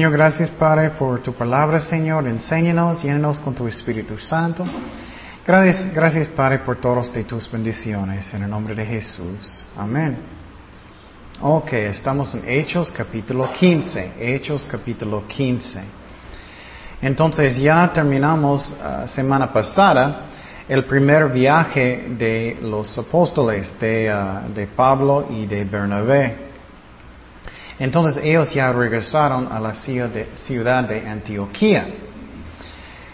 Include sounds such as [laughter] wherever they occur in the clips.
Señor, gracias Padre por tu palabra, Señor. Enséñanos, llénanos con tu Espíritu Santo. Gracias, gracias Padre por todas tus bendiciones. En el nombre de Jesús. Amén. Ok, estamos en Hechos capítulo 15. Hechos capítulo 15. Entonces ya terminamos uh, semana pasada el primer viaje de los apóstoles, de, uh, de Pablo y de Bernabé. Entonces ellos ya regresaron a la ciudad de Antioquía.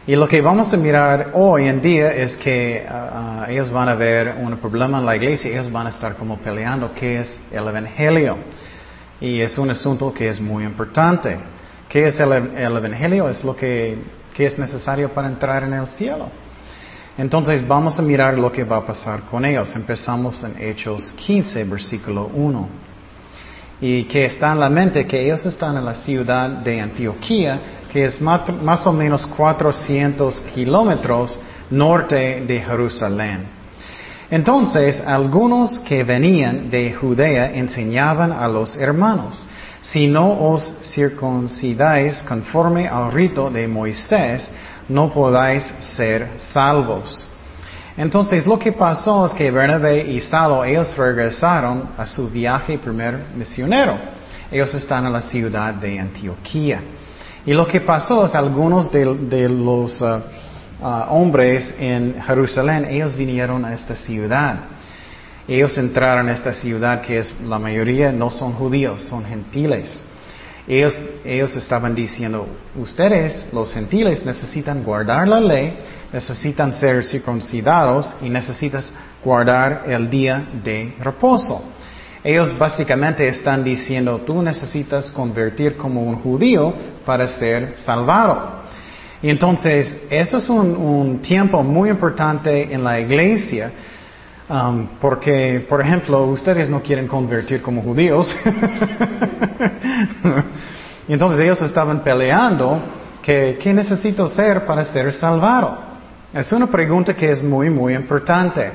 Y lo que vamos a mirar hoy en día es que uh, ellos van a ver un problema en la iglesia, ellos van a estar como peleando qué es el Evangelio. Y es un asunto que es muy importante. ¿Qué es el, el Evangelio? Es lo que, que es necesario para entrar en el cielo. Entonces vamos a mirar lo que va a pasar con ellos. Empezamos en Hechos 15, versículo 1 y que está en la mente que ellos están en la ciudad de Antioquía, que es más, o menos 400 kilómetros norte de Jerusalén. Entonces, algunos que venían de Judea enseñaban a los hermanos, si no os circuncidáis conforme al rito de Moisés, no podáis ser salvos. Entonces lo que pasó es que Bernabé y Saulo, ellos regresaron a su viaje primer misionero. Ellos están en la ciudad de Antioquía. Y lo que pasó es algunos de, los uh, uh, hombres en Jerusalén, ellos vinieron a esta ciudad. Ellos entraron a esta ciudad que es, la mayoría no son judíos, son gentiles. Ellos, ellos estaban diciendo, ustedes, los gentiles, necesitan guardar la ley necesitan ser circuncidados y necesitas guardar el día de reposo. Ellos básicamente están diciendo, tú necesitas convertir como un judío para ser salvado. Y entonces, eso es un, tiempo muy importante en la iglesia, um, porque, por ejemplo, ustedes no quieren convertir como judíos. [laughs] y entonces ellos estaban peleando que, ¿qué necesito ser para ser salvado? Es una pregunta que es muy, muy importante.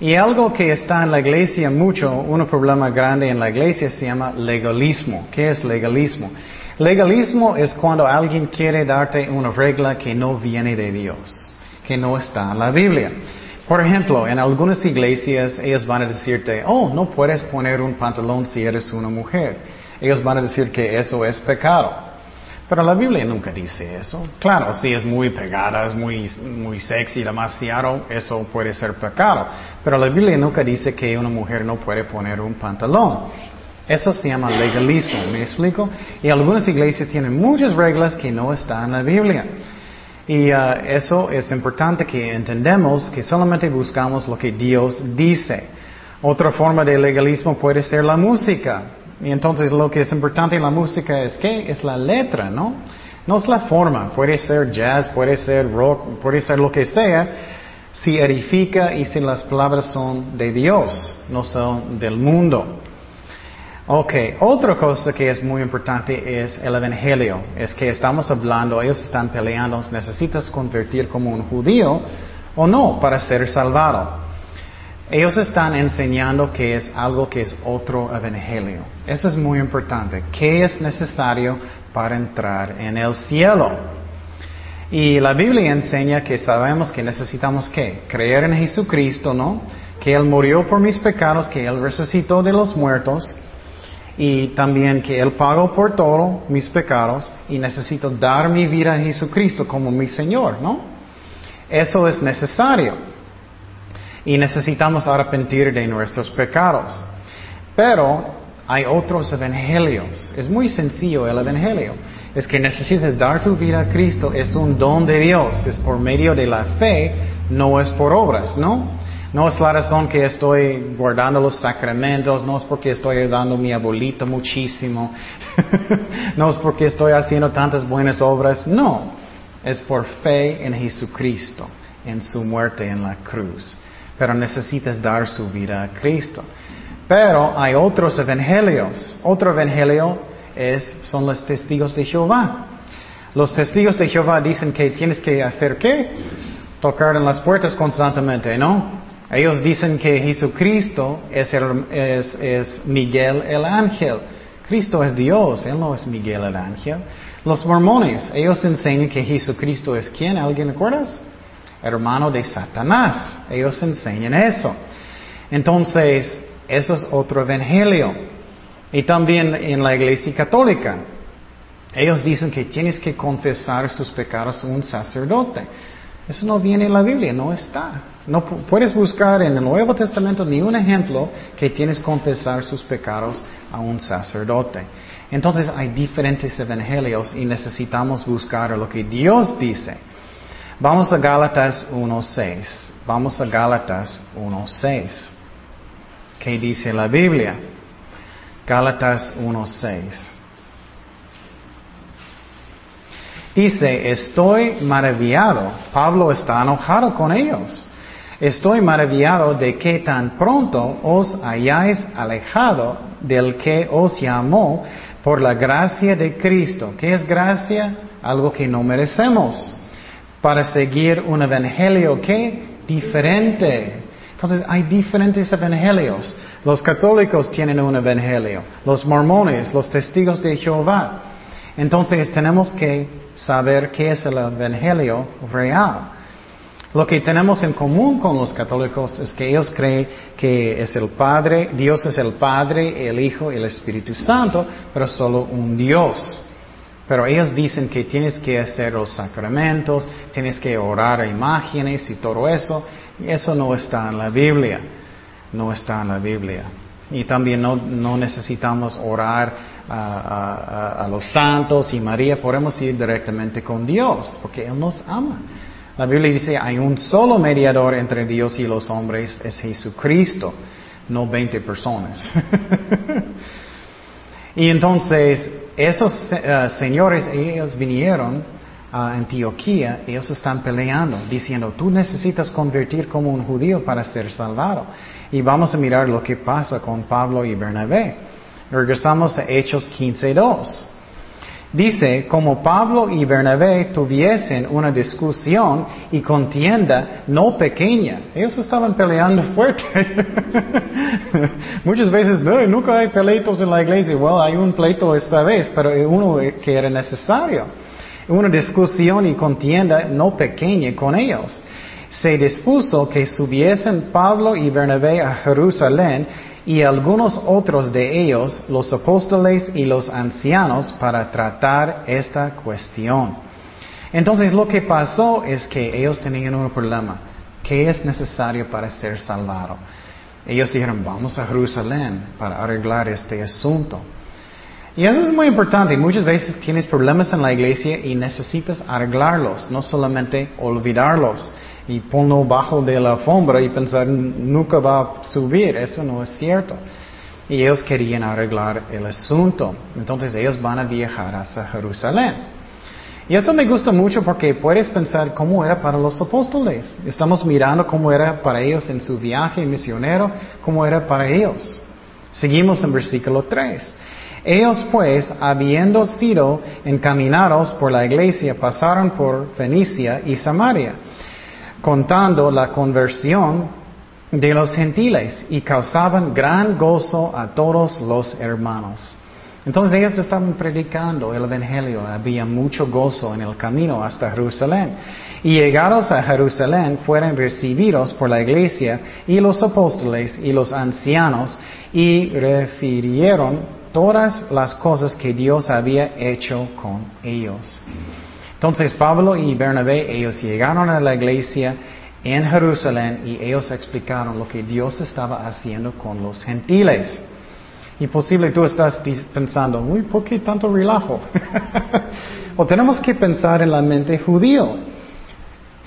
Y algo que está en la iglesia mucho, un problema grande en la iglesia se llama legalismo. ¿Qué es legalismo? Legalismo es cuando alguien quiere darte una regla que no viene de Dios, que no está en la Biblia. Por ejemplo, en algunas iglesias ellos van a decirte, oh, no puedes poner un pantalón si eres una mujer. Ellos van a decir que eso es pecado. Pero la Biblia nunca dice eso. Claro, si es muy pegada, es muy, muy sexy, demasiado, eso puede ser pecado. Pero la Biblia nunca dice que una mujer no puede poner un pantalón. Eso se llama legalismo, ¿me explico? Y algunas iglesias tienen muchas reglas que no están en la Biblia. Y uh, eso es importante que entendamos que solamente buscamos lo que Dios dice. Otra forma de legalismo puede ser la música. Y entonces lo que es importante en la música es que es la letra, ¿no? No es la forma. Puede ser jazz, puede ser rock, puede ser lo que sea. Si edifica y si las palabras son de Dios, no son del mundo. Ok, otra cosa que es muy importante es el Evangelio. Es que estamos hablando, ellos están peleando, necesitas convertir como un judío o no para ser salvado. Ellos están enseñando que es algo que es otro evangelio. Eso es muy importante. ¿Qué es necesario para entrar en el cielo? Y la Biblia enseña que sabemos que necesitamos qué? Creer en Jesucristo, ¿no? Que Él murió por mis pecados, que Él resucitó de los muertos y también que Él pagó por todos mis pecados y necesito dar mi vida a Jesucristo como mi Señor, ¿no? Eso es necesario y necesitamos arrepentir de nuestros pecados. Pero hay otros evangelios. Es muy sencillo el evangelio. Es que necesitas dar tu vida a Cristo. Es un don de Dios. Es por medio de la fe, no es por obras, ¿no? No es la razón que estoy guardando los sacramentos, no es porque estoy ayudando a mi abuelito muchísimo, [laughs] no es porque estoy haciendo tantas buenas obras, no, es por fe en Jesucristo, en su muerte en la cruz pero necesitas dar su vida a Cristo. Pero hay otros evangelios. Otro evangelio es, son los testigos de Jehová. Los testigos de Jehová dicen que tienes que hacer qué? Tocar en las puertas constantemente, ¿no? Ellos dicen que Jesucristo es, Miguel el ángel Cristo es Dios, Él no es Miguel el ángel. Los mormones, ellos enseñan que Jesucristo es quién, ¿alguien recuerdas? Hermano de Satanás. Ellos enseñan eso. Entonces, eso es otro evangelio. Y también en la iglesia católica, ellos dicen que tienes que confesar sus pecados a un sacerdote. Eso no viene en la Biblia, no está. No puedes buscar en el Nuevo Testamento ni un ejemplo que tienes que confesar sus pecados a un sacerdote. Entonces hay diferentes evangelios y necesitamos buscar lo que Dios dice. Vamos a Gálatas 1.6. Vamos a Gálatas 1.6. ¿Qué dice la Biblia? Gálatas 1.6. Dice, estoy maravillado. Pablo está enojado con ellos. Estoy maravillado de que tan pronto os hayáis alejado del que os llamó por la gracia de Cristo. ¿Qué es gracia? Algo que no merecemos. Para seguir un evangelio que diferente. Entonces hay diferentes evangelios. Los católicos tienen un evangelio. Los mormones, los testigos de Jehová. Entonces tenemos que saber qué es el Evangelio real. Lo que tenemos en común con los católicos es que ellos creen que es el Padre, Dios es el Padre, el Hijo y el Espíritu Santo, pero solo un Dios. Pero ellos dicen que tienes que hacer los sacramentos, tienes que orar a imágenes y todo eso. Eso no está en la Biblia. No está en la Biblia. Y también no, no necesitamos orar a, los santos y María, podemos ir directamente con Dios, porque Él nos ama. La Biblia dice, hay un solo mediador entre Dios y los hombres, es Jesucristo, no 20 personas. [laughs] y entonces, esos eh, señores, ellos vinieron a Antioquía, ellos están peleando, diciendo, tú necesitas convertir como un judío para ser salvado. Y vamos a mirar lo que pasa con Pablo y Bernabé. Regresamos a Hechos 15.2. Dice, como Pablo y Bernabé tuviesen una discusión y contienda no pequeña. Ellos estaban peleando fuerte. [laughs] Muchas veces, no, nunca hay pleitos en la iglesia. Bueno, hay un pleito esta vez, pero uno que era necesario. Una discusión y contienda no pequeña con ellos. Se dispuso que subiesen Pablo y Bernabé a Jerusalén y algunos otros de ellos, los apóstoles y los ancianos, para tratar esta cuestión. Entonces lo que pasó es que ellos tenían un problema. ¿Qué es necesario para ser salvado? Ellos dijeron, vamos a Jerusalén para arreglar este asunto. Y eso es muy importante. Muchas veces tienes problemas en la iglesia y necesitas arreglarlos, no solamente olvidarlos y ponlo bajo de la alfombra y pensar nunca va a subir. Eso no es cierto. Y ellos querían arreglar el asunto. Entonces ellos van a viajar hasta Jerusalén. Y eso me gusta mucho porque puedes pensar cómo era para los apóstoles. Estamos mirando cómo era para ellos en su viaje misionero, cómo era para ellos. Seguimos en versículo 3. Ellos pues, habiendo sido encaminados por la iglesia, pasaron por Fenicia y Samaria contando la conversión de los gentiles y causaban gran gozo a todos los hermanos. Entonces ellos estaban predicando el Evangelio, había mucho gozo en el camino hasta Jerusalén. Y llegados a Jerusalén fueron recibidos por la iglesia y los apóstoles y los ancianos y refirieron todas las cosas que Dios había hecho con ellos. Entonces Pablo y Bernabé, ellos llegaron a la iglesia en Jerusalén y ellos explicaron lo que Dios estaba haciendo con los gentiles. Y posible tú estás pensando, uy, ¿por qué tanto relajo? [laughs] o tenemos que pensar en la mente judío.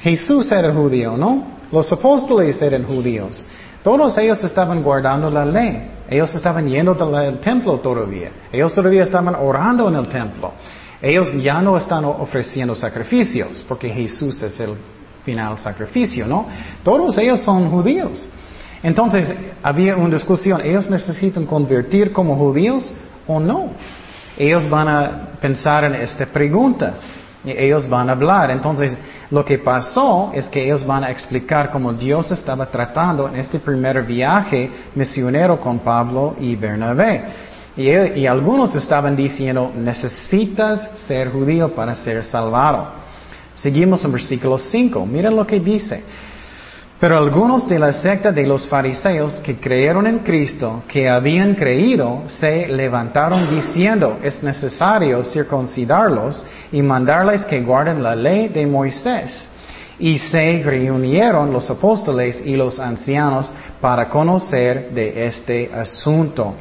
Jesús era judío, ¿no? Los apóstoles eran judíos. Todos ellos estaban guardando la ley. Ellos estaban yendo al templo todavía. Ellos todavía estaban orando en el templo. Ellos ya no están ofreciendo sacrificios, porque Jesús es el final sacrificio, ¿no? Todos ellos son judíos. Entonces, había una discusión, ¿ellos necesitan convertir como judíos o no? Ellos van a pensar en esta pregunta. Ellos van a hablar. Entonces, lo que pasó es que ellos van a explicar cómo Dios estaba tratando en este primer viaje misionero con Pablo y Bernabé. Y, algunos estaban diciendo, necesitas ser judío para ser salvado. Seguimos en versículo 5. Miren lo que dice. Pero algunos de la secta de los fariseos que creyeron en Cristo, que habían creído, se levantaron diciendo, es necesario circuncidarlos y mandarles que guarden la ley de Moisés. Y se reunieron los apóstoles y los ancianos para conocer de este asunto.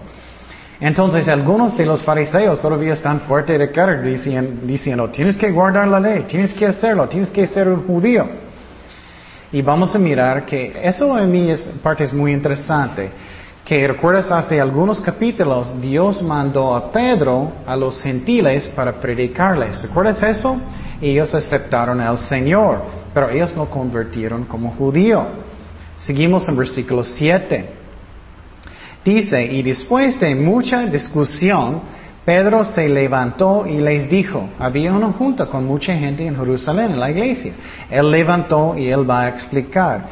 Entonces algunos de los fariseos todavía están fuertes de cara diciendo, tienes que guardar la ley, tienes que hacerlo, tienes que ser un judío. Y vamos a mirar que eso en mí es parte es muy interesante. Que recuerdas hace algunos capítulos Dios mandó a Pedro a los gentiles para predicarles. ¿Recuerdas eso? Ellos aceptaron al Señor, pero ellos no convirtieron como judío. Seguimos en versículo 7. Dice, y después de mucha discusión, Pedro se levantó y les dijo, había una junta con mucha gente en Jerusalén, en la iglesia. Él levantó y él va a explicar.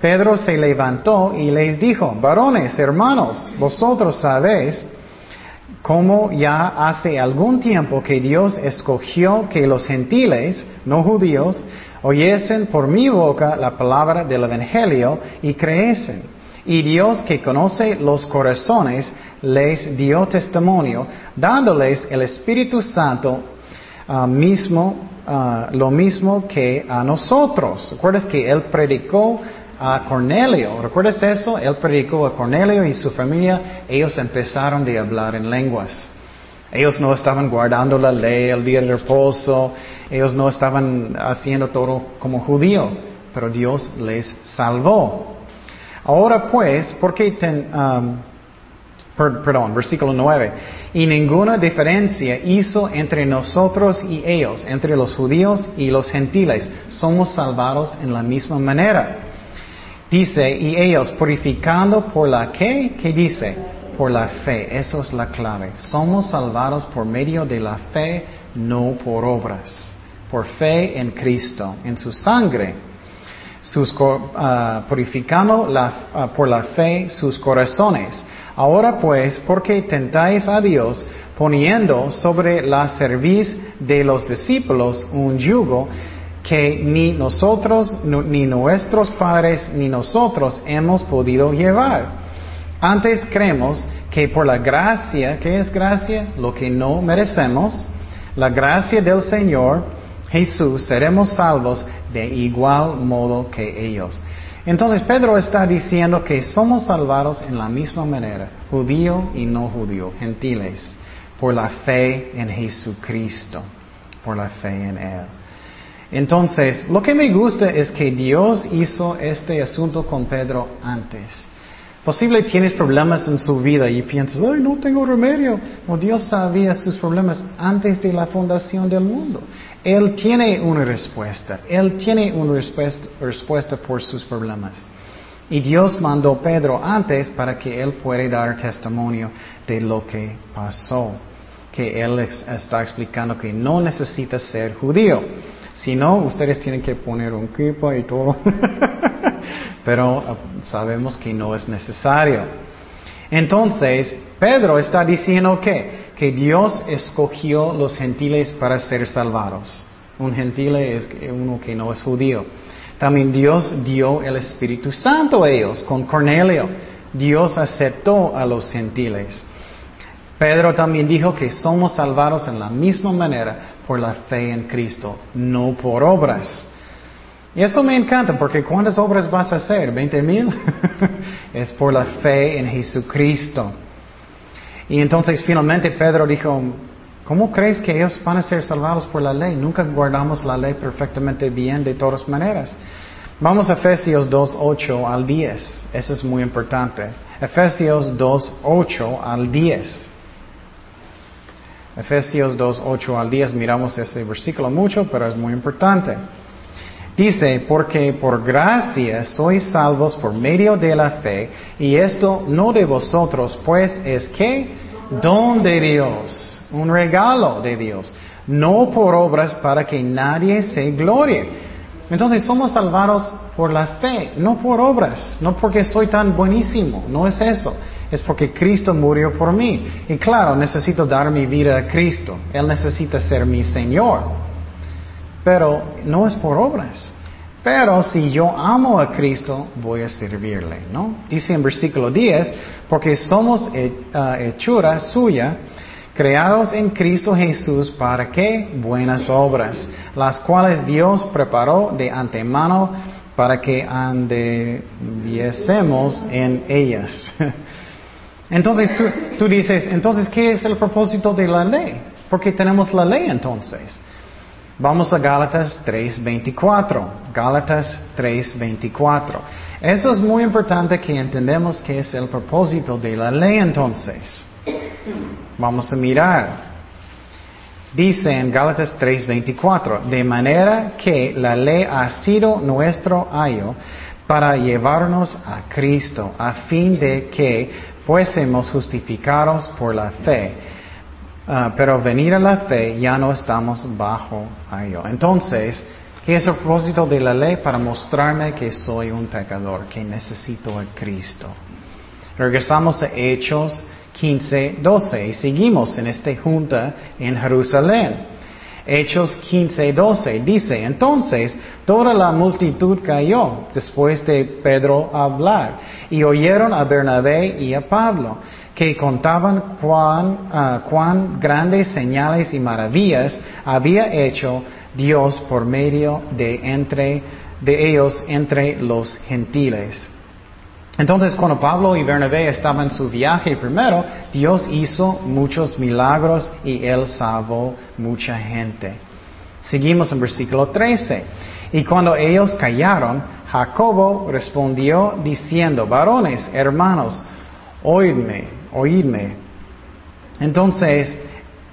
Pedro se levantó y les dijo, varones, hermanos, vosotros sabéis cómo ya hace algún tiempo que Dios escogió que los gentiles, no judíos, oyesen por mi boca la palabra del Evangelio y creesen. Y Dios que conoce los corazones, les dio testimonio, dándoles el Espíritu Santo ah, mismo, ah, lo mismo que a nosotros. ¿Recuerdas que Él predicó a Cornelio? ¿Recuerdas eso? Él predicó a Cornelio y su familia, ellos empezaron de hablar en lenguas. Ellos no estaban guardando la ley, el día del reposo, ellos no estaban haciendo todo como judío, pero Dios les salvó. Ahora pues, ¿por qué ten, um, perdón, versículo 9. Y ninguna diferencia hizo entre nosotros y ellos, entre los judíos y los gentiles. Somos salvados en la misma manera. Dice, y ellos purificando por la que, ¿qué dice? Por la fe. Eso es la clave. Somos salvados por medio de la fe, no por obras. Por fe en Cristo, en su sangre. Sus, ah, purificando la, ah, por la fe sus corazones Ahora pues, ¿por qué tentáis a Dios poniendo sobre la cerviz de los discípulos un yugo que ni nosotros, ni nuestros padres, ni nosotros hemos podido llevar? Antes creemos que por la gracia, ¿qué es gracia? Lo que no merecemos, la gracia del Señor Jesús, seremos salvos de igual modo que ellos. Entonces Pedro está diciendo que somos salvados en la misma manera, judío y no judío, gentiles, por la fe en Jesucristo, por la fe en Él. Entonces, lo que me gusta es que Dios hizo este asunto con Pedro antes. Posible tienes problemas en su vida y piensas, ay, no tengo remedio. O Dios sabía sus problemas antes de la fundación del mundo. Él tiene una respuesta. Él tiene una respuesta, por sus problemas. Y Dios mandó a Pedro antes para que él pueda dar testimonio de lo que pasó. Que él está explicando que no necesita ser judío. Si no, ustedes tienen que poner un kipa y todo. [laughs] pero ah, sabemos que no es necesario. Entonces, Pedro está diciendo que, que Dios escogió los gentiles para ser salvados. Un gentil es uno que no es judío. También Dios dio el Espíritu Santo a ellos con Cornelio. Dios aceptó a los gentiles. Pedro también dijo que somos salvados en la misma manera por la fe en Cristo, no por obras. Y eso me encanta porque ¿cuántas obras vas a hacer? ¿20 mil? [laughs] es por la fe en Jesucristo. Y entonces finalmente Pedro dijo, ¿cómo crees que ellos van a ser salvados por la ley? Nunca guardamos la ley perfectamente bien de todas maneras. Vamos a Efesios 2, 8 al 10. Eso es muy importante. Efesios 2, 8 al 10. Efesios 2, 8 al 10. Miramos ese versículo mucho, pero es muy importante. Dice, porque por gracia sois salvos por medio de la fe, y esto no de vosotros, pues es que don de Dios, un regalo de Dios, no por obras para que nadie se glorie. Entonces somos salvados por la fe, no por obras, no porque soy tan buenísimo, no es eso. es porque Cristo murió por mí. Y claro, necesito dar mi vida a Cristo. Él necesita ser mi Señor. Pero no es por obras. Pero si yo amo a Cristo, voy a servirle, ¿no? Dice en versículo 10, porque somos ah, hechura suya, creados en Cristo Jesús para qué? Buenas obras, las cuales Dios preparó de antemano para que anduviésemos en ellas. [laughs] Entonces tú, dices, entonces, ¿qué es el propósito de la ley? Porque tenemos la ley entonces. Vamos a Gálatas 3.24. Gálatas 3.24. Eso es muy importante que entendamos qué es el propósito de la ley entonces. Vamos a mirar. Dice en Gálatas 3:24, de manera que la ley ha sido nuestro ayo para llevarnos a Cristo, a fin de que fuésemos justificados por la fe. Ah, pero venir a la fe ya no estamos bajo ayo. Entonces, ¿qué es el propósito de la ley? Para mostrarme que soy un pecador, que necesito a Cristo. Regresamos a Hechos 15, 12. Y seguimos en esta junta en Jerusalén. Hechos 15, 12 dice, entonces toda la multitud cayó después de Pedro hablar y oyeron a Bernabé y a Pablo que contaban cuán, ah, cuán grandes señales y maravillas había hecho Dios por medio de, entre, de ellos entre los gentiles. Entonces, cuando Pablo y Bernabé estaban en su viaje primero, Dios hizo muchos milagros y él salvó mucha gente. Seguimos en versículo 13. Y cuando ellos callaron, Jacobo respondió diciendo, varones, hermanos, oídme, oídme. Entonces,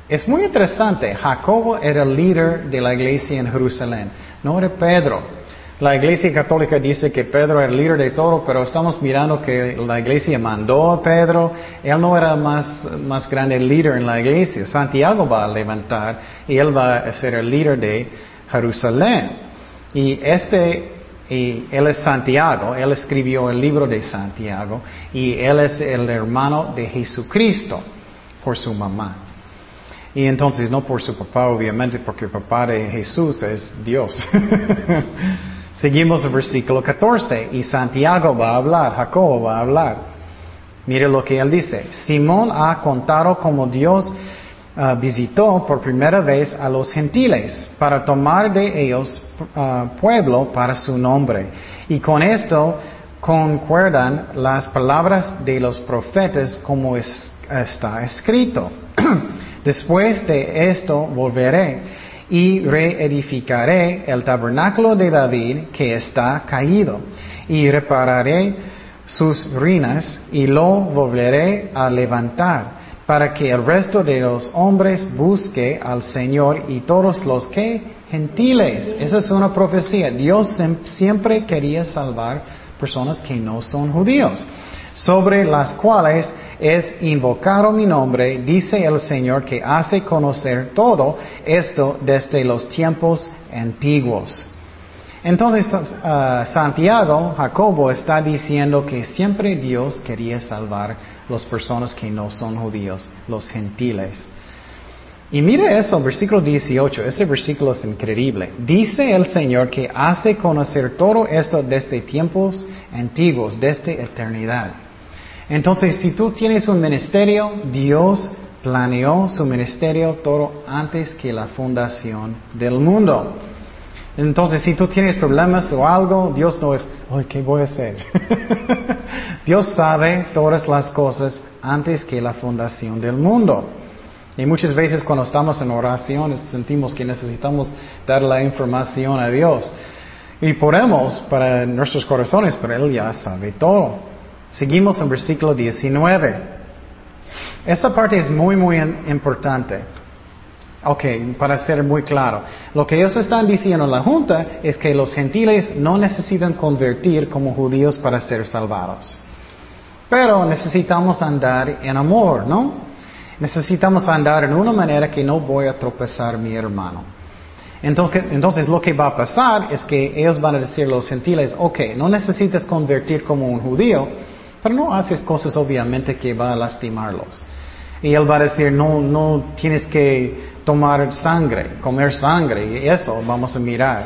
es muy interesante, Jacobo era el líder de la iglesia en Jerusalén, no era Pedro. La iglesia católica dice que Pedro era el líder de todo, pero estamos mirando que la iglesia mandó a Pedro. Él no era más, más grande líder en la iglesia. Santiago va a levantar y él va a ser el líder de Jerusalén. Y este, y él es Santiago, él escribió el libro de Santiago y él es el hermano de Jesucristo por su mamá. Y entonces no por su papá, obviamente, porque el papá de Jesús es Dios. [laughs] Seguimos el versículo 14 y Santiago va a hablar, Jacobo va a hablar. Mire lo que él dice. Simón ha contado cómo Dios ah, visitó por primera vez a los gentiles para tomar de ellos ah, pueblo para su nombre. Y con esto concuerdan las palabras de los profetas como está escrito. [clears throat] Después de esto volveré y reedificaré el tabernáculo de David que está caído y repararé sus ruinas y lo volveré a levantar para que el resto de los hombres busque al Señor y todos los que gentiles. Esa es una profecía. Dios siempre quería salvar personas que no son judíos, sobre las cuales es invocado mi nombre, dice el Señor que hace conocer todo esto desde los tiempos antiguos. Entonces uh, Santiago, Jacobo está diciendo que siempre Dios quería salvar las personas que no son judíos, los gentiles. Y mire eso, versículo 18, este versículo es increíble. Dice el Señor que hace conocer todo esto desde tiempos antiguos, desde eternidad. Entonces, si tú tienes un ministerio, Dios planeó su ministerio todo antes que la fundación del mundo. Entonces, si tú tienes problemas o algo, Dios no es, ay, ¿qué voy a hacer? [laughs] Dios sabe todas las cosas antes que la fundación del mundo. Y muchas veces cuando estamos en oración sentimos que necesitamos dar la información a Dios. Y podemos para nuestros corazones, pero Él ya sabe todo. Seguimos en versículo 19. Esta parte es muy, muy importante. Ok, para ser muy claro. Lo que ellos están diciendo en la Junta es que los gentiles no necesitan convertir como judíos para ser salvados. Pero necesitamos andar en amor, ¿no? Necesitamos andar en una manera que no voy a tropezar mi hermano. Entonces, entonces, lo que va a pasar es que ellos van a decir a los gentiles, ok, no necesitas convertir como un judío, pero no haces cosas obviamente que va a lastimarlos. Y él va a decir, no, no tienes que tomar sangre, comer sangre, y eso vamos a mirar.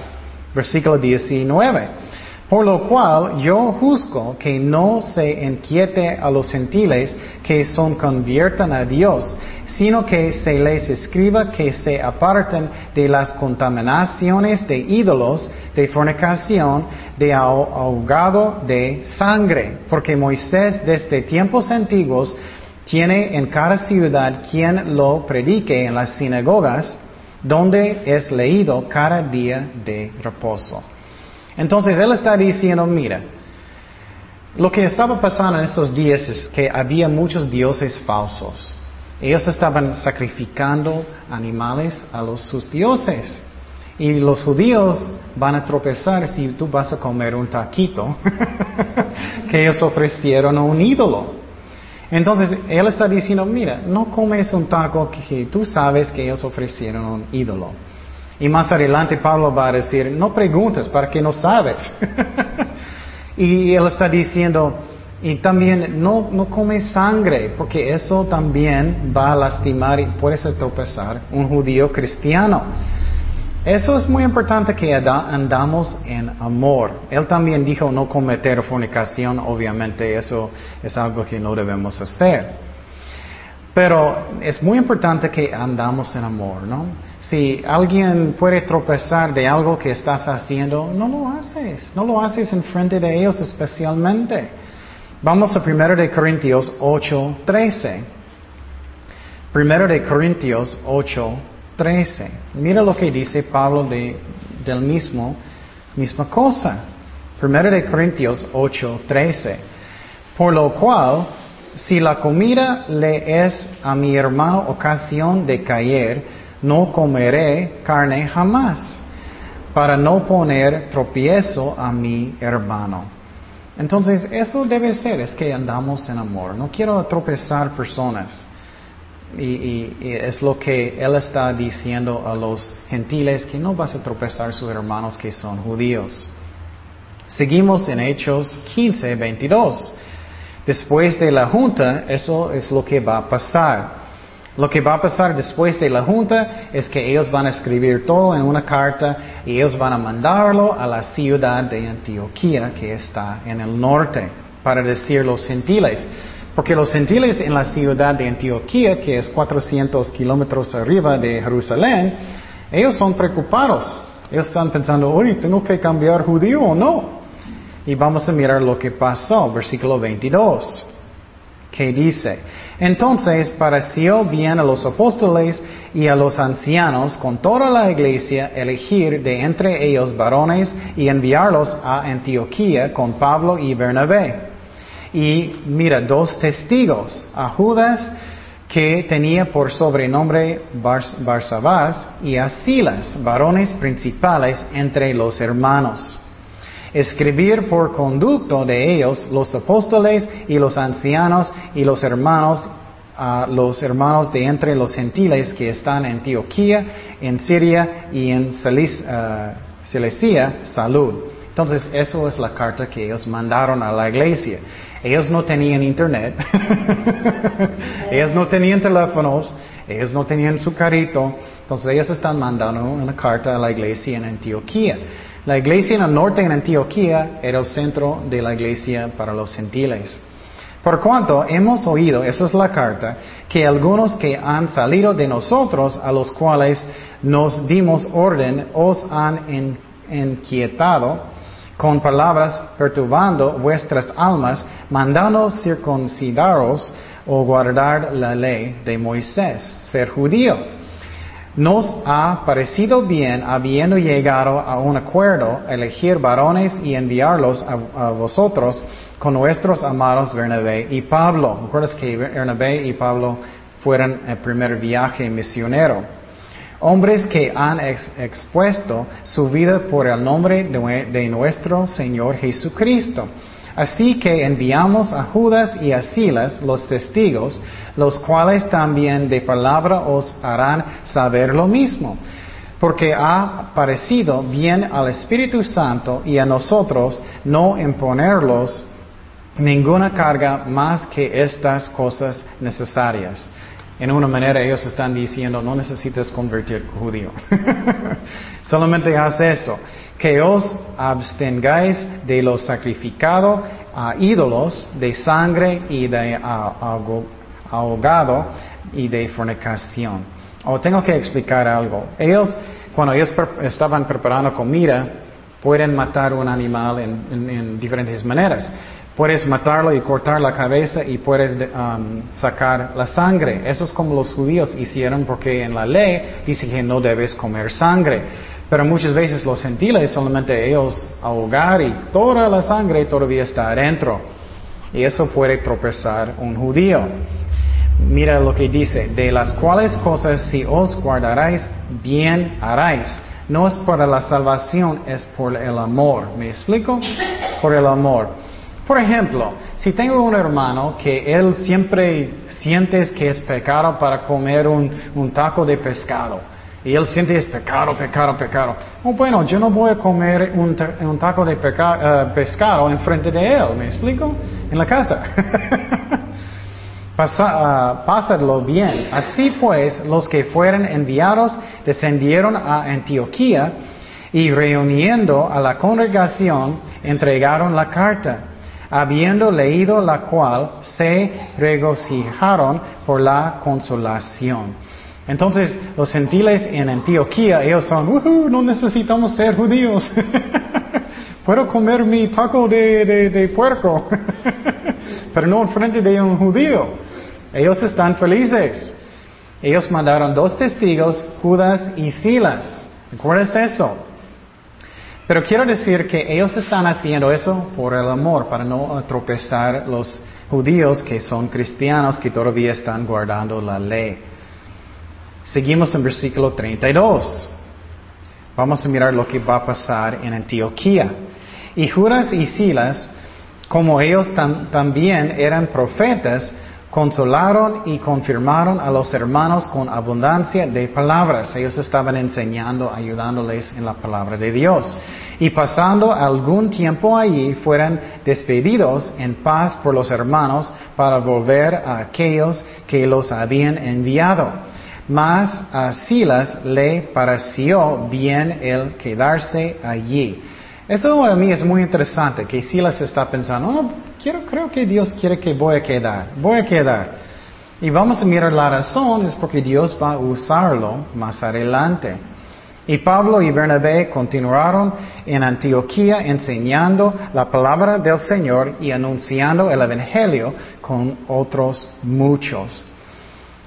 Versículo 19. Por lo cual yo juzgo que no se inquiete a los gentiles que son conviertan a Dios, sino que se les escriba que se aparten de las contaminaciones de ídolos, de fornicación, de ahogado de sangre, porque Moisés desde tiempos antiguos tiene en cada ciudad quien lo predique en las sinagogas, donde es leído cada día de reposo. Entonces él está diciendo, mira, lo que estaba pasando en estos días es que había muchos dioses falsos. Ellos estaban sacrificando animales a los, sus dioses. Y los judíos van a tropezar si tú vas a comer un taquito [laughs] que ellos ofrecieron a un ídolo. Entonces, él está diciendo, mira, no comes un taco que tú sabes que ellos ofrecieron un ídolo. Y más adelante Pablo va a decir, no preguntes para que no sabes. [laughs] y él está diciendo, y también no, no come sangre, porque eso también va a lastimar y puede tropezar un judío cristiano. Eso es muy importante que andamos en amor. Él también dijo no cometer fornicación, obviamente eso es algo que no debemos hacer. Pero es muy importante que andamos en amor, ¿no? Si alguien puede tropezar de algo que estás haciendo, no lo haces, no lo haces en frente de ellos especialmente. Vamos a 1 de Corintios 8, 13. 1 de Corintios 8, 13. Mira lo que dice Pablo de, del mismo, misma cosa. 1 de Corintios 8, 13. Por lo cual, si la comida le es a mi hermano ocasión de caer, no comeré carne jamás, para no poner tropiezo a mi hermano. Entonces, eso debe ser, es que andamos en amor. No quiero tropezar personas. Y, es lo que él está diciendo a los gentiles, que no vas a tropezar sus hermanos que son judíos. Seguimos en Hechos 15, 22. Después de la junta, eso es lo que va a pasar. Lo que va a pasar después de la junta es que ellos van a escribir todo en una carta y ellos van a mandarlo a la ciudad de Antioquía que está en el norte para decir los gentiles. Porque los gentiles en la ciudad de Antioquía, que es 400 kilómetros arriba de Jerusalén, ellos son preocupados. Ellos están pensando, oye, ¿tengo que cambiar judío o no? Y vamos a mirar lo que pasó, versículo 22, que dice, entonces pareció bien a los apóstoles y a los ancianos con toda la iglesia elegir de entre ellos varones y enviarlos a Antioquía con Pablo y Bernabé. Y mira, dos testigos, a Judas, que tenía por sobrenombre Barsabás, y a Silas, varones principales entre los hermanos escribir por conducto de ellos los apóstoles y los ancianos y los hermanos, los hermanos de entre los gentiles que están en Antioquía, en Siria y en Cilicia, salud. Entonces, eso es la carta que ellos mandaron a la iglesia. Ellos no tenían internet, [laughs] ellos no tenían teléfonos, ellos no tenían su carrito, entonces ellos están mandando una carta a la iglesia en Antioquía. La iglesia en el norte en Antioquía era el centro de la iglesia para los gentiles. Por cuanto hemos oído, esa es la carta, que algunos que han salido de nosotros, a los cuales nos dimos orden, os han inquietado con palabras perturbando vuestras almas, mandando circuncidaros o guardar la ley de Moisés, ser judío nos ha parecido bien, habiendo llegado a un acuerdo, elegir varones y enviarlos a, vosotros con nuestros amados Bernabé y Pablo. ¿Recuerdas que Bernabé y Pablo fueron el primer viaje misionero? Hombres que han expuesto su vida por el nombre de nuestro Señor Jesucristo Así que enviamos a Judas y a Silas, los testigos, los cuales también de palabra os harán saber lo mismo. Porque ha parecido bien al Espíritu Santo y a nosotros no imponerlos ninguna carga más que estas cosas necesarias. En una manera ellos están diciendo, no necesitas convertir judío. [laughs] Solamente haz eso. Que os abstengáis de lo sacrificado a ídolos, de sangre y de ahogado y de fornicación. O tengo que explicar algo. Ellos, cuando ellos estaban preparando comida, pueden matar un animal en diferentes maneras. Puedes matarlo y cortar la cabeza y puedes um, sacar la sangre. Eso es como los judíos hicieron porque en la ley dice que no debes comer sangre. Pero muchas veces los gentiles solamente ellos ahogar y toda la sangre todavía está adentro. Y eso puede tropezar un judío. Mira lo que dice, de las cuales cosas si os guardaréis, bien haráis. No es para la salvación, es por el amor. ¿Me explico? Por el amor. Por ejemplo, si tengo un hermano que él siempre siente que es pecado para comer un, taco de pescado, y él siente que es pecado, pecado, pecado. Oh, bueno, yo no voy a comer un, taco de uh, pescado enfrente de él, ¿me explico? En la casa. [laughs] Pasa, uh, bien. Así pues, los que fueron enviados descendieron a Antioquía y reuniendo a la congregación entregaron la carta habiendo leído la cual se regocijaron por la consolación. Entonces, los gentiles en Antioquía, ellos son, no necesitamos ser judíos. [laughs] Puedo comer mi taco de, de puerco, [laughs] pero no en frente de un judío. Ellos están felices. Ellos mandaron dos testigos, Judas y Silas. ¿Recuerdas eso? Pero quiero decir que ellos están haciendo eso por el amor, para no tropezar los judíos que son cristianos, que todavía están guardando la ley. Seguimos en versículo 32. Vamos a mirar lo que va a pasar en Antioquía. Y Judas y Silas, como ellos también eran profetas, consolaron y confirmaron a los hermanos con abundancia de palabras. Ellos estaban enseñando, ayudándoles en la palabra de Dios. Y pasando algún tiempo allí, fueron despedidos en paz por los hermanos para volver a aquellos que los habían enviado. Mas a Silas le pareció bien el quedarse allí. Eso a mí es muy interesante, que Silas está pensando, oh, quiero, creo que Dios quiere que voy a quedar, voy a quedar. Y vamos a mirar la razón, es porque Dios va a usarlo más adelante. Y Pablo y Bernabé continuaron en Antioquía enseñando la palabra del Señor y anunciando el Evangelio con otros muchos.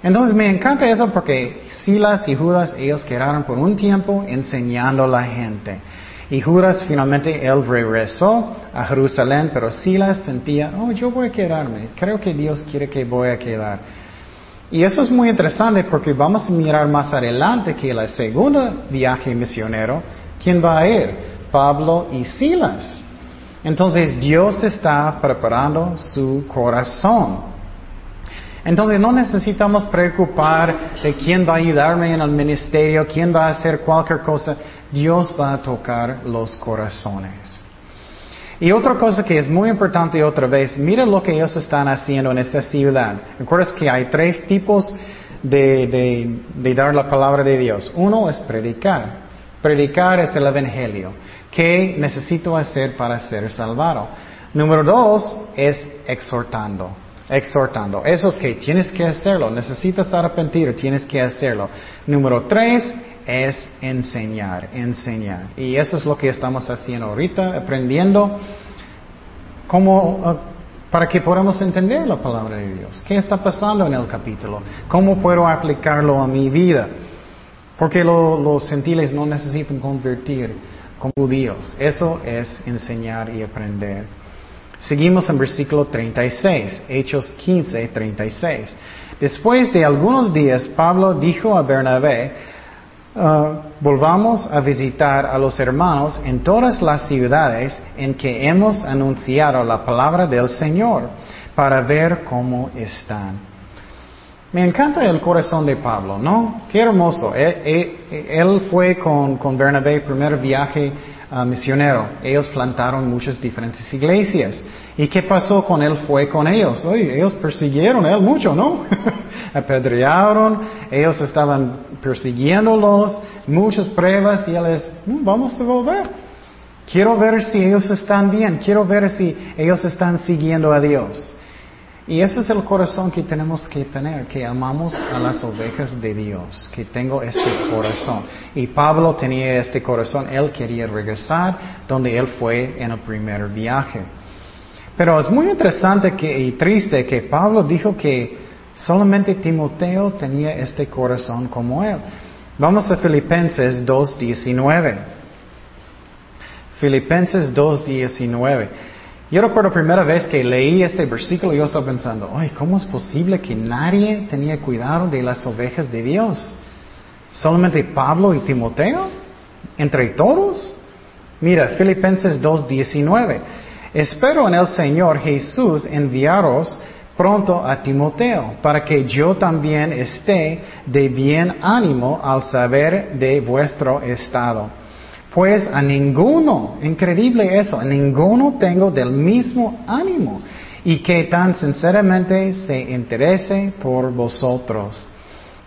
Entonces me encanta eso porque Silas y Judas, ellos quedaron por un tiempo enseñando a la gente. Y Judas finalmente él regresó a Jerusalén, pero Silas sentía, oh, yo voy a quedarme, creo que Dios quiere que voy a quedar. Y eso es muy interesante porque vamos a mirar más adelante que el segundo viaje misionero, ¿quién va a ir? Pablo y Silas. Entonces Dios está preparando su corazón. Entonces no necesitamos preocupar de quién va a ayudarme en el ministerio, quién va a hacer cualquier cosa. Dios va a tocar los corazones. Y otra cosa que es muy importante otra vez, mira lo que ellos están haciendo en esta ciudad. ¿Recuerdas que hay tres tipos de, de, dar la palabra de Dios? Uno es predicar. Predicar es el Evangelio. ¿Qué necesito hacer para ser salvado? Número dos es exhortando exhortando. Eso es que tienes que hacerlo, necesitas arrepentir, tienes que hacerlo. Número tres es enseñar, enseñar. Y eso es lo que estamos haciendo ahorita, aprendiendo cómo, uh, para que podamos entender la palabra de Dios. ¿Qué está pasando en el capítulo? ¿Cómo puedo aplicarlo a mi vida? Porque los gentiles no necesitan convertir como judíos. Eso es enseñar y aprender. Seguimos en versículo 36, Hechos 15, 36. Después de algunos días, Pablo dijo a Bernabé, uh, volvamos a visitar a los hermanos en todas las ciudades en que hemos anunciado la palabra del Señor para ver cómo están. Me encanta el corazón de Pablo, ¿no? Qué hermoso. Él, fue con, con Bernabé, primer viaje ah, misionero. Ellos plantaron muchas diferentes iglesias. ¿Y qué pasó con él? Fue con ellos. Oye, ellos persiguieron a él mucho, ¿no? [laughs] Apedrearon, ellos estaban persiguiéndolos, muchas pruebas y él les, mm, vamos a volver. Quiero ver si ellos están bien, quiero ver si ellos están siguiendo a Dios. Y ese es el corazón que tenemos que tener, que amamos a las ovejas de Dios, que tengo este corazón. Y Pablo tenía este corazón, él quería regresar donde él fue en el primer viaje. Pero es muy interesante y triste que Pablo dijo que solamente Timoteo tenía este corazón como él. Vamos a Filipenses 2.19. Filipenses 2.19. Yo recuerdo la primera vez que leí este versículo, yo estaba pensando, ay, ¿cómo es posible que nadie tenía cuidado de las ovejas de Dios? ¿Solamente Pablo y Timoteo? ¿Entre todos? Mira, Filipenses 2.19. Espero en el Señor Jesús enviaros pronto a Timoteo, para que yo también esté de bien ánimo al saber de vuestro estado pues a ninguno, increíble eso, a ninguno tengo del mismo ánimo y que tan sinceramente se interese por vosotros.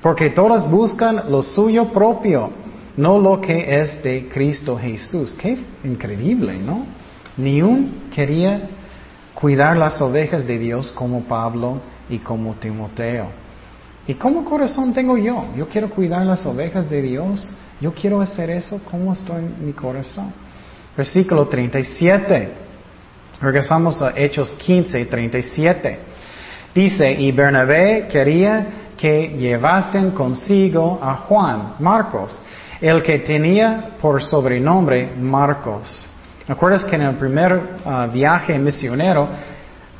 Porque todos buscan lo suyo propio, no lo que es de Cristo Jesús. Qué increíble, ¿no? Ni un quería cuidar las ovejas de Dios como Pablo y como Timoteo. ¿Y cómo corazón tengo yo? Yo quiero cuidar las ovejas de Dios yo quiero hacer eso, ¿cómo estoy en mi corazón? Versículo 37. Regresamos a Hechos 15, 37. Dice, y Bernabé quería que llevasen consigo a Juan, Marcos, el que tenía por sobrenombre Marcos. ¿Recuerdas que en el primer uh, viaje misionero,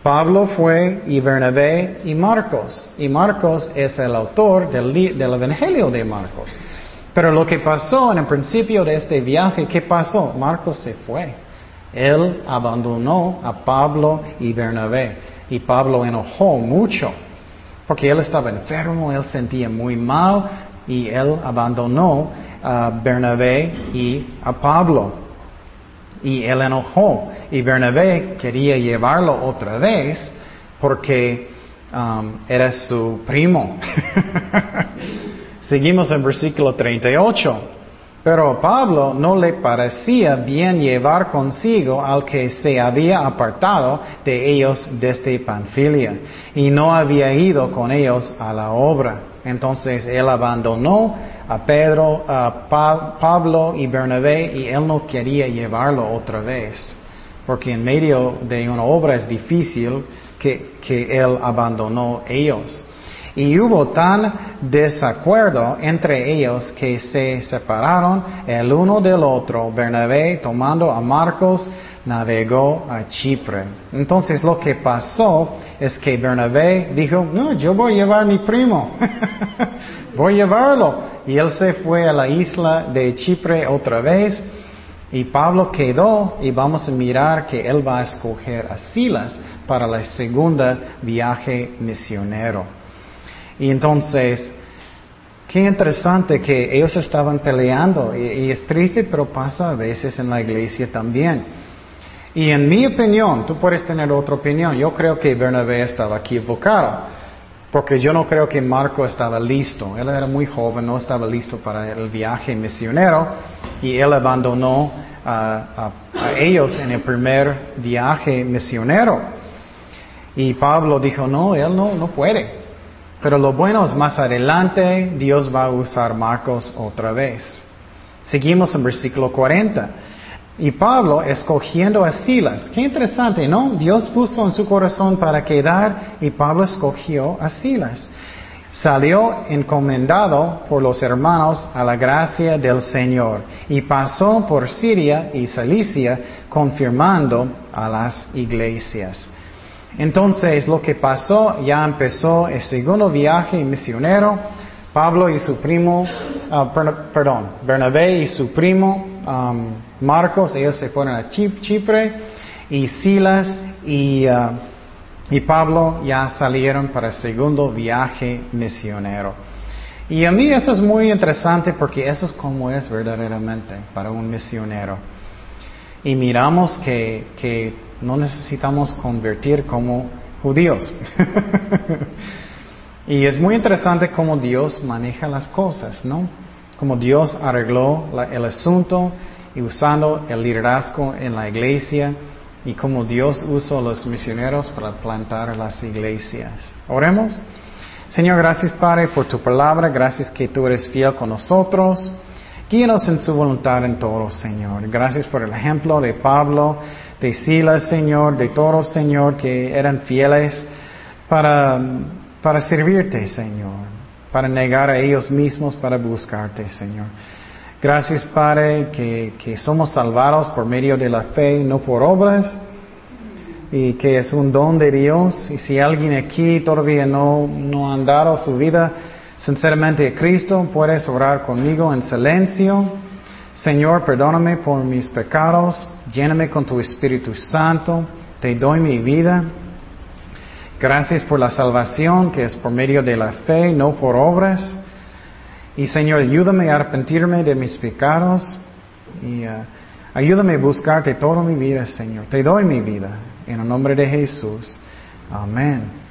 Pablo fue y Bernabé y Marcos? Y Marcos es el autor del, del Evangelio de Marcos. Pero lo que pasó en el principio de este viaje, ¿qué pasó? Marcos se fue. Él abandonó a Pablo y Bernabé. Y Pablo enojó mucho. Porque él estaba enfermo, él sentía muy mal y él abandonó a Bernabé y a Pablo. Y él enojó. Y Bernabé quería llevarlo otra vez porque um, era su primo. [laughs] Seguimos en versículo 38. Pero Pablo no le parecía bien llevar consigo al que se había apartado de ellos desde Panfilia y no había ido con ellos a la obra. Entonces él abandonó a Pedro, a Pablo y Bernabé y él no quería llevarlo otra vez. Porque en medio de una obra es difícil que, que él abandonó ellos. Y hubo tan desacuerdo entre ellos que se separaron el uno del otro. Bernabé, tomando a Marcos, navegó a Chipre. Entonces lo que pasó es que Bernabé dijo, no, yo voy a llevar a mi primo. [laughs] voy a llevarlo. Y él se fue a la isla de Chipre otra vez. Y Pablo quedó y vamos a mirar que él va a escoger a Silas para la segunda viaje misionero. Y entonces, qué interesante que ellos estaban peleando y, es triste, pero pasa a veces en la iglesia también. Y en mi opinión, tú puedes tener otra opinión, yo creo que Bernabé estaba equivocado, porque yo no creo que Marco estaba listo. Él era muy joven, no estaba listo para el viaje misionero y él abandonó a, ellos en el primer viaje misionero. Y Pablo dijo, no, él no, no puede. Pero lo bueno es más adelante Dios va a usar Marcos otra vez. Seguimos en versículo 40. Y Pablo escogiendo a Silas. Qué interesante, ¿no? Dios puso en su corazón para quedar y Pablo escogió a Silas. Salió encomendado por los hermanos a la gracia del Señor y pasó por Siria y Cilicia confirmando a las iglesias. Entonces lo que pasó, ya empezó el segundo viaje misionero. Pablo y su primo, ah, perdón, Bernabé y su primo um, Marcos, ellos se fueron a Chipre y Silas y, ah, y Pablo ya salieron para el segundo viaje misionero. Y a mí eso es muy interesante porque eso es como es verdaderamente para un misionero. y miramos que, que no necesitamos convertir como judíos. [laughs] y es muy interesante cómo Dios maneja las cosas, ¿no? Como Dios arregló el asunto y usando el liderazgo en la iglesia y como Dios usó los misioneros para plantar las iglesias. Oremos. Señor, gracias Padre por tu palabra, gracias que tú eres fiel con nosotros. Guíanos en su voluntad en todo, Señor. Gracias por el ejemplo de Pablo, de Silas, Señor, de todos, Señor, que eran fieles para, para servirte, Señor, para negar a ellos mismos, para buscarte, Señor. Gracias, Padre, que, que somos salvados por medio de la fe, no por obras y que es un don de Dios. Y si alguien aquí todavía no, no ha dado su vida sinceramente a Cristo, puedes orar conmigo en silencio. Señor, perdóname por mis pecados, lléname con tu Espíritu Santo, te doy mi vida. Gracias por la salvación que es por medio de la fe, no por obras. Y Señor, ayúdame a arrepentirme de mis pecados y uh, ayúdame a buscarte toda mi vida, Señor. Te doy mi vida. En el nombre de Jesús. Amén.